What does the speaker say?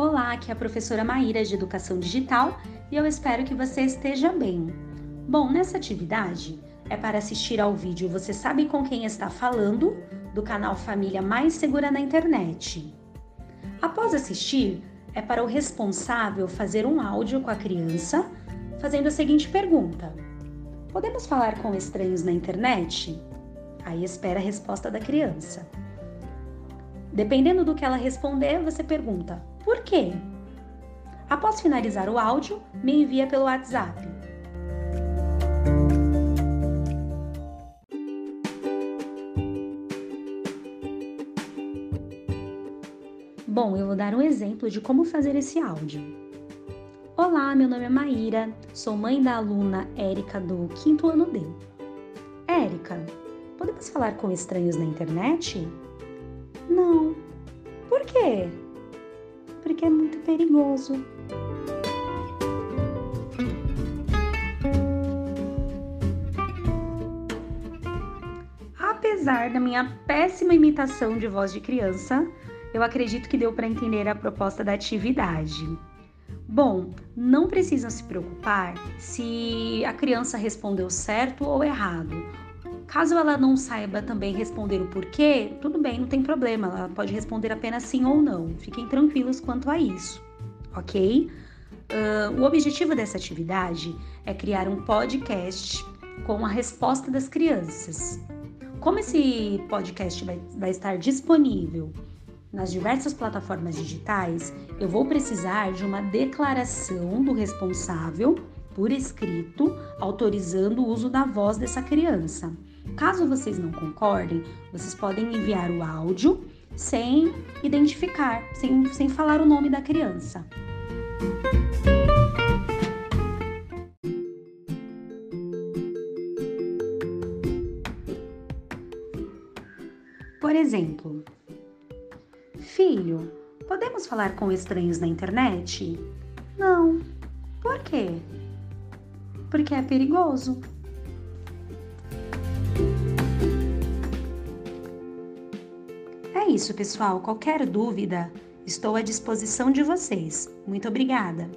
Olá, aqui é a professora Maíra de Educação Digital e eu espero que você esteja bem. Bom, nessa atividade é para assistir ao vídeo Você Sabe com Quem Está Falando, do canal Família Mais Segura na Internet. Após assistir, é para o responsável fazer um áudio com a criança fazendo a seguinte pergunta: Podemos falar com estranhos na internet? Aí espera a resposta da criança. Dependendo do que ela responder, você pergunta: por quê? Após finalizar o áudio, me envia pelo WhatsApp. Bom, eu vou dar um exemplo de como fazer esse áudio. Olá, meu nome é Maíra, sou mãe da aluna Érica do quinto ano D. Érica, podemos falar com estranhos na internet? Não. Por quê? Porque é muito perigoso. Apesar da minha péssima imitação de voz de criança, eu acredito que deu para entender a proposta da atividade. Bom, não precisam se preocupar se a criança respondeu certo ou errado. Caso ela não saiba também responder o porquê, tudo bem, não tem problema, ela pode responder apenas sim ou não. Fiquem tranquilos quanto a isso, ok? Uh, o objetivo dessa atividade é criar um podcast com a resposta das crianças. Como esse podcast vai, vai estar disponível nas diversas plataformas digitais, eu vou precisar de uma declaração do responsável por escrito autorizando o uso da voz dessa criança. Caso vocês não concordem, vocês podem enviar o áudio sem identificar, sem, sem falar o nome da criança. Por exemplo, filho, podemos falar com estranhos na internet? Não. Por quê? Porque é perigoso. Isso, pessoal. Qualquer dúvida, estou à disposição de vocês. Muito obrigada!